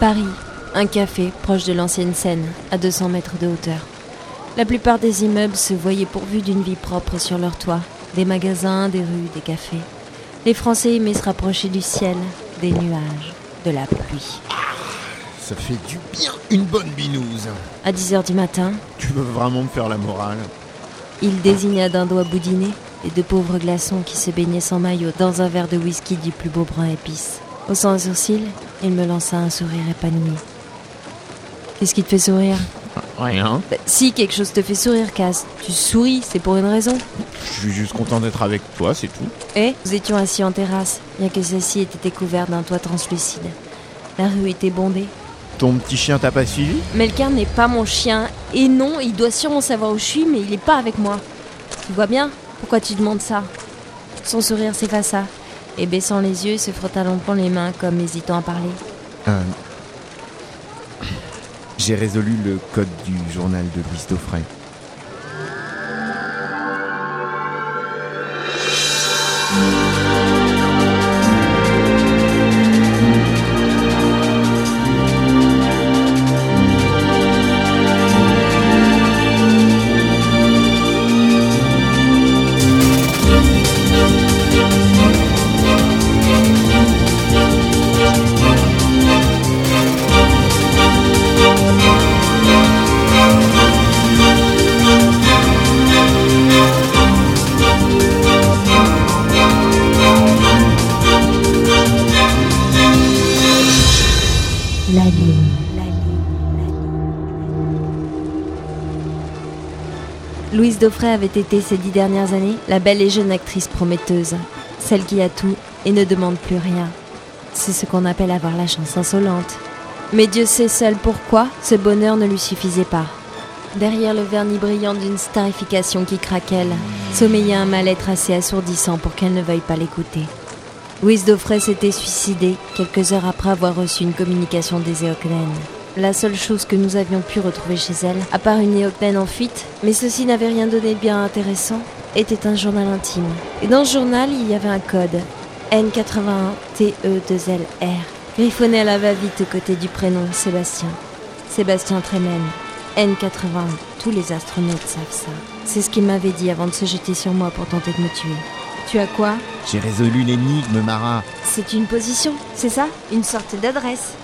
Paris, un café proche de l'ancienne Seine, à 200 mètres de hauteur. La plupart des immeubles se voyaient pourvus d'une vie propre sur leur toit. Des magasins, des rues, des cafés. Les Français aimaient se rapprocher du ciel, des nuages, de la pluie. Ça fait du bien une bonne binouse. À 10 heures du matin, Tu veux vraiment me faire la morale? il désigna d'un doigt boudiné les deux pauvres glaçons qui se baignaient sans maillot dans un verre de whisky du plus beau brun épice. Haussant un sourcil, il me lança un sourire épanoui. Qu'est-ce qui te fait sourire Rien. Bah, Si quelque chose te fait sourire, Cass, tu souris, c'est pour une raison. Je suis juste content d'être avec toi, c'est tout. Et nous étions assis en terrasse, bien que celle-ci était couverte d'un toit translucide. La rue était bondée. Ton petit chien t'a pas suivi? Melker n'est pas mon chien. Et non, il doit sûrement savoir où je suis, mais il n'est pas avec moi. Tu vois bien? Pourquoi tu demandes ça? Son sourire s'effaça, et baissant les yeux, se frotta longtemps les mains comme hésitant à parler. Euh, J'ai résolu le code du journal de Louis Daufray. Louise Daufray avait été ces dix dernières années la belle et jeune actrice prometteuse, celle qui a tout et ne demande plus rien. C'est ce qu'on appelle avoir la chance insolente. Mais Dieu sait seul pourquoi ce bonheur ne lui suffisait pas. Derrière le vernis brillant d'une starification qui craquelle, sommeillait un mal-être assez assourdissant pour qu'elle ne veuille pas l'écouter. Louise Daufray s'était suicidée quelques heures après avoir reçu une communication des Éocnènes. La seule chose que nous avions pu retrouver chez elle, à part une Éocnène en fuite, mais ceci n'avait rien donné de bien intéressant, était un journal intime. Et dans ce journal, il y avait un code N81TE2LR, griffonné à la va-vite aux côtés du prénom Sébastien. Sébastien Tremen. N81. Tous les astronautes savent ça. C'est ce qu'il m'avait dit avant de se jeter sur moi pour tenter de me tuer. Tu as quoi J'ai résolu l'énigme, Mara. C'est une position, c'est ça Une sorte d'adresse.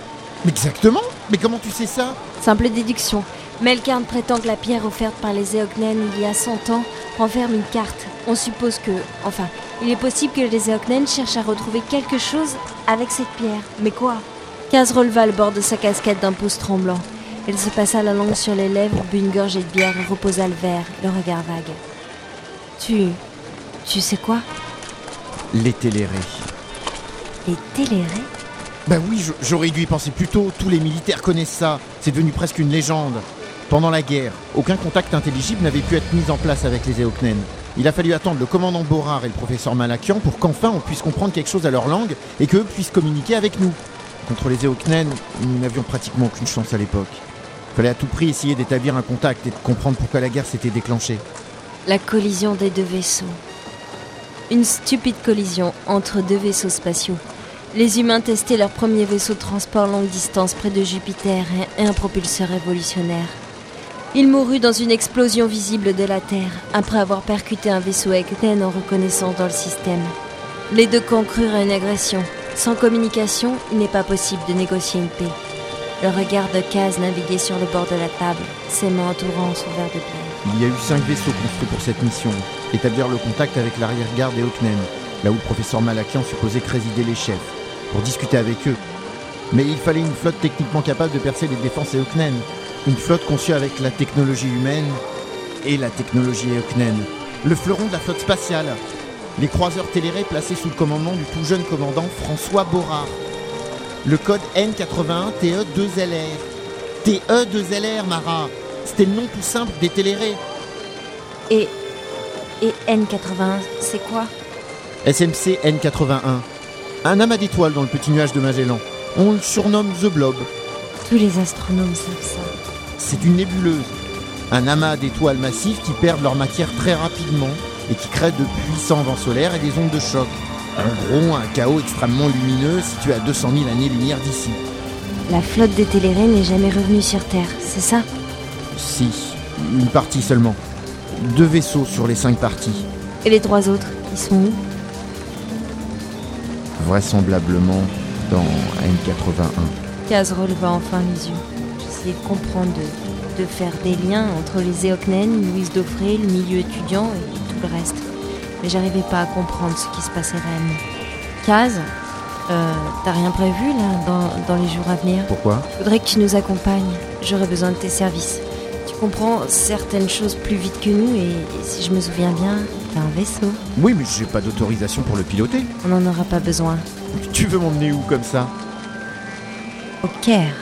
Exactement Mais comment tu sais ça Simple déduction. Melkarn prétend que la pierre offerte par les Éocnènes il y a 100 ans renferme une carte. On suppose que, enfin, il est possible que les Éocnènes cherchent à retrouver quelque chose avec cette pierre. Mais quoi Kaz releva le bord de sa casquette d'un pouce tremblant. Elle se passa la langue sur les lèvres, but une gorgée de bière et reposa le verre, le regard vague. Tu. Tu sais quoi Les télérés. Les télérés Bah oui, j'aurais dû y penser plus tôt. Tous les militaires connaissent ça. C'est devenu presque une légende. Pendant la guerre, aucun contact intelligible n'avait pu être mis en place avec les Éocnènes. Il a fallu attendre le commandant Borard et le professeur Malakian pour qu'enfin on puisse comprendre quelque chose à leur langue et qu'eux puissent communiquer avec nous. Contre les Éocnènes, nous n'avions pratiquement aucune chance à l'époque. Fallait à tout prix essayer d'établir un contact et de comprendre pourquoi la guerre s'était déclenchée. La collision des deux vaisseaux. Une stupide collision entre deux vaisseaux spatiaux. Les humains testaient leur premier vaisseau de transport longue distance près de Jupiter et un propulseur révolutionnaire. Il mourut dans une explosion visible de la Terre, après avoir percuté un vaisseau Eknen en reconnaissance dans le système. Les deux camps crurent à une agression. Sans communication, il n'est pas possible de négocier une paix. Le regard de Kaz naviguait sur le bord de la table, ses mains entourant son verre de bière. Il y a eu cinq vaisseaux construits pour cette mission. Établir le contact avec l'arrière-garde des Hawknen, là où le professeur Malakian supposait résidaient les chefs, pour discuter avec eux. Mais il fallait une flotte techniquement capable de percer les défenses Eoknen. Une flotte conçue avec la technologie humaine et la technologie Eoknen. Le fleuron de la flotte spatiale. Les croiseurs télérés placés sous le commandement du tout jeune commandant François Borard. Le code N81TE2LR. TE2LR, Mara. C'était le nom tout simple des télérés. Et. Et N81, c'est quoi? SMC N81. Un amas d'étoiles dans le petit nuage de Magellan. On le surnomme The Blob. Tous les astronomes savent ça. C'est une nébuleuse. Un amas d'étoiles massives qui perdent leur matière très rapidement et qui créent de puissants vents solaires et des ondes de choc. En gros, un chaos extrêmement lumineux situé à 200 000 années-lumière d'ici. La flotte des Télérés n'est jamais revenue sur Terre, c'est ça? Si, une partie seulement. Deux vaisseaux sur les cinq parties. Et les trois autres, ils sont où? Vraisemblablement dans N81. Kaz releva enfin les yeux. J'essayais de comprendre, de, de faire des liens entre les Eoknen, Louise Dauphré, le milieu étudiant et tout le reste. Mais j'arrivais pas à comprendre ce qui se passait réellement. Kaz, euh, t'as rien prévu là dans, dans les jours à venir? Pourquoi? Je voudrais que tu nous accompagnes. J'aurais besoin de tes services. Tu comprends certaines choses plus vite que nous et, et si je me souviens bien, t'as un vaisseau. Oui, mais j'ai pas d'autorisation pour le piloter. On n'en aura pas besoin. Tu veux m'emmener où comme ça? Au Caire.